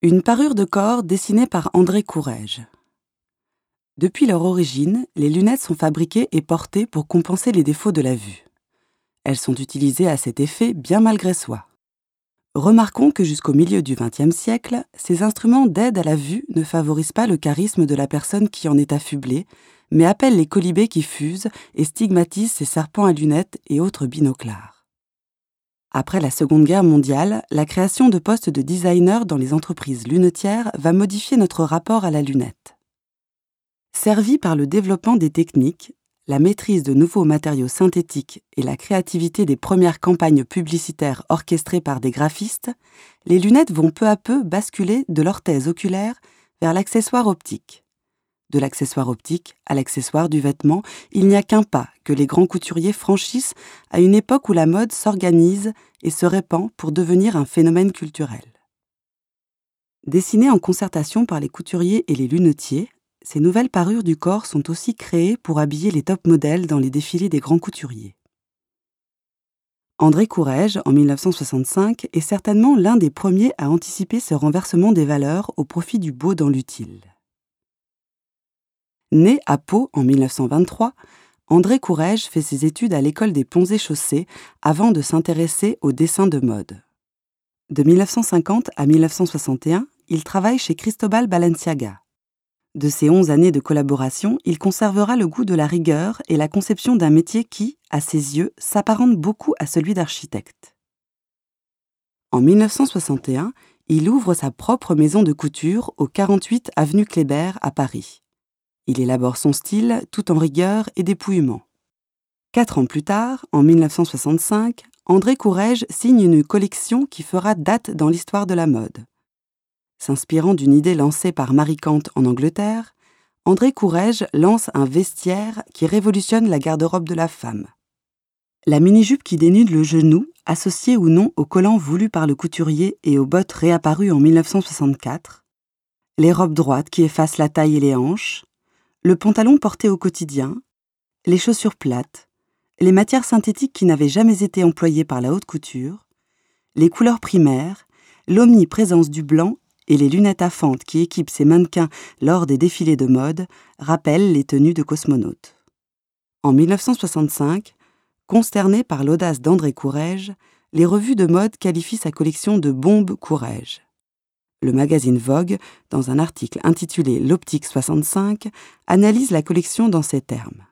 Une parure de corps dessinée par André Courrèges. Depuis leur origine, les lunettes sont fabriquées et portées pour compenser les défauts de la vue. Elles sont utilisées à cet effet bien malgré soi. Remarquons que jusqu'au milieu du XXe siècle, ces instruments d'aide à la vue ne favorisent pas le charisme de la personne qui en est affublée, mais appellent les colibés qui fusent et stigmatisent ces serpents à lunettes et autres binoclars. Après la Seconde Guerre mondiale, la création de postes de designers dans les entreprises lunetières va modifier notre rapport à la lunette. Servi par le développement des techniques, la maîtrise de nouveaux matériaux synthétiques et la créativité des premières campagnes publicitaires orchestrées par des graphistes, les lunettes vont peu à peu basculer de l'orthèse oculaire vers l'accessoire optique. De l'accessoire optique à l'accessoire du vêtement, il n'y a qu'un pas que les grands couturiers franchissent à une époque où la mode s'organise et se répand pour devenir un phénomène culturel. Dessinées en concertation par les couturiers et les lunetiers, ces nouvelles parures du corps sont aussi créées pour habiller les top modèles dans les défilés des grands couturiers. André Courrèges, en 1965, est certainement l'un des premiers à anticiper ce renversement des valeurs au profit du beau dans l'utile. Né à Pau en 1923, André Courrèges fait ses études à l'école des Ponts et Chaussées avant de s'intéresser au dessin de mode. De 1950 à 1961, il travaille chez Cristobal Balenciaga. De ces onze années de collaboration, il conservera le goût de la rigueur et la conception d'un métier qui, à ses yeux, s'apparente beaucoup à celui d'architecte. En 1961, il ouvre sa propre maison de couture au 48 avenue Kléber à Paris. Il élabore son style tout en rigueur et dépouillement. Quatre ans plus tard, en 1965, André Courrèges signe une collection qui fera date dans l'histoire de la mode. S'inspirant d'une idée lancée par Marie Kant en Angleterre, André Courrèges lance un vestiaire qui révolutionne la garde-robe de la femme. La mini-jupe qui dénude le genou, associée ou non au collant voulu par le couturier et aux bottes réapparues en 1964, les robes droites qui effacent la taille et les hanches, le pantalon porté au quotidien, les chaussures plates, les matières synthétiques qui n'avaient jamais été employées par la haute couture, les couleurs primaires, l'omniprésence du blanc et les lunettes à fente qui équipent ces mannequins lors des défilés de mode rappellent les tenues de cosmonautes. En 1965, consterné par l'audace d'André Courrèges, les revues de mode qualifient sa collection de bombes Courrèges. Le magazine Vogue, dans un article intitulé L'Optique 65, analyse la collection dans ces termes.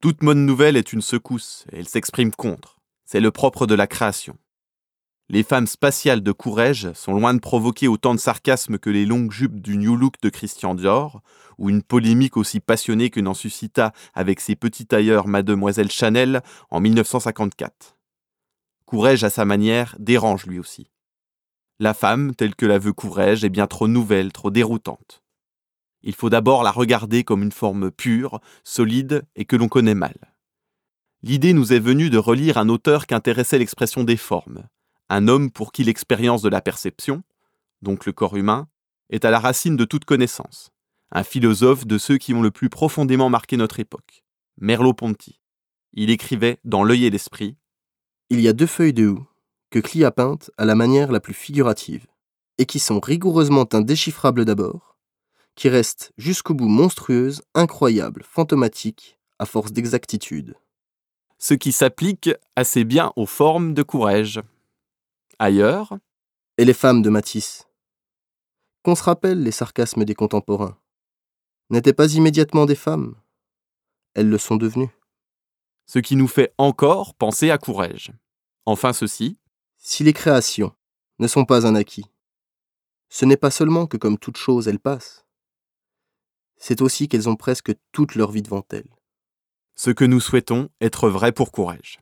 Toute mode nouvelle est une secousse, elle s'exprime contre. C'est le propre de la création. Les femmes spatiales de Courrèges sont loin de provoquer autant de sarcasme que les longues jupes du New Look de Christian Dior, ou une polémique aussi passionnée que n'en suscita avec ses petits tailleurs Mademoiselle Chanel en 1954. Courrèges, à sa manière, dérange lui aussi. La femme, telle que la veut Courrèges, est bien trop nouvelle, trop déroutante. Il faut d'abord la regarder comme une forme pure, solide et que l'on connaît mal. L'idée nous est venue de relire un auteur qu'intéressait l'expression des formes, un homme pour qui l'expérience de la perception, donc le corps humain, est à la racine de toute connaissance, un philosophe de ceux qui ont le plus profondément marqué notre époque, Merleau-Ponty. Il écrivait dans L'œil et l'esprit Il y a deux feuilles de houx que Klee a peintes à la manière la plus figurative, et qui sont rigoureusement indéchiffrables d'abord, qui restent jusqu'au bout monstrueuses, incroyables, fantomatiques, à force d'exactitude. Ce qui s'applique assez bien aux formes de Courrèges. Ailleurs, Et les femmes de Matisse Qu'on se rappelle les sarcasmes des contemporains. N'étaient pas immédiatement des femmes. Elles le sont devenues. ce qui nous fait encore penser à Courrèges. Enfin ceci, Si les créations ne sont pas un acquis, ce n'est pas seulement que comme toute chose elles passent, c'est aussi qu'elles ont presque toute leur vie devant elles. ce que nous souhaitons être vrai pour Courrèges.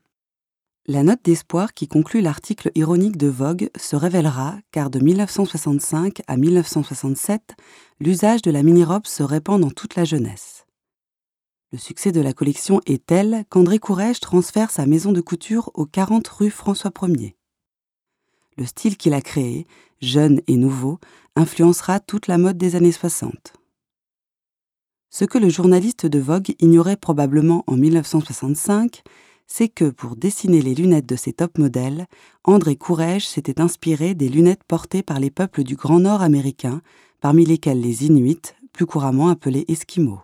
La note d'espoir qui conclut l'article ironique de Vogue se révélera car de 1965 à 1967, l'usage de la mini-robe se répand dans toute la jeunesse. Le succès de la collection est tel qu'André Courrèges transfère sa maison de couture aux 40 rue François Ier. Le style qu'il a créé, jeune et nouveau, influencera toute la mode des années 60. Ce que le journaliste de Vogue ignorait probablement en 1965, c'est que pour dessiner les lunettes de ces top modèles, André Courrèges s'était inspiré des lunettes portées par les peuples du Grand Nord américain, parmi lesquels les Inuits, plus couramment appelés Esquimaux.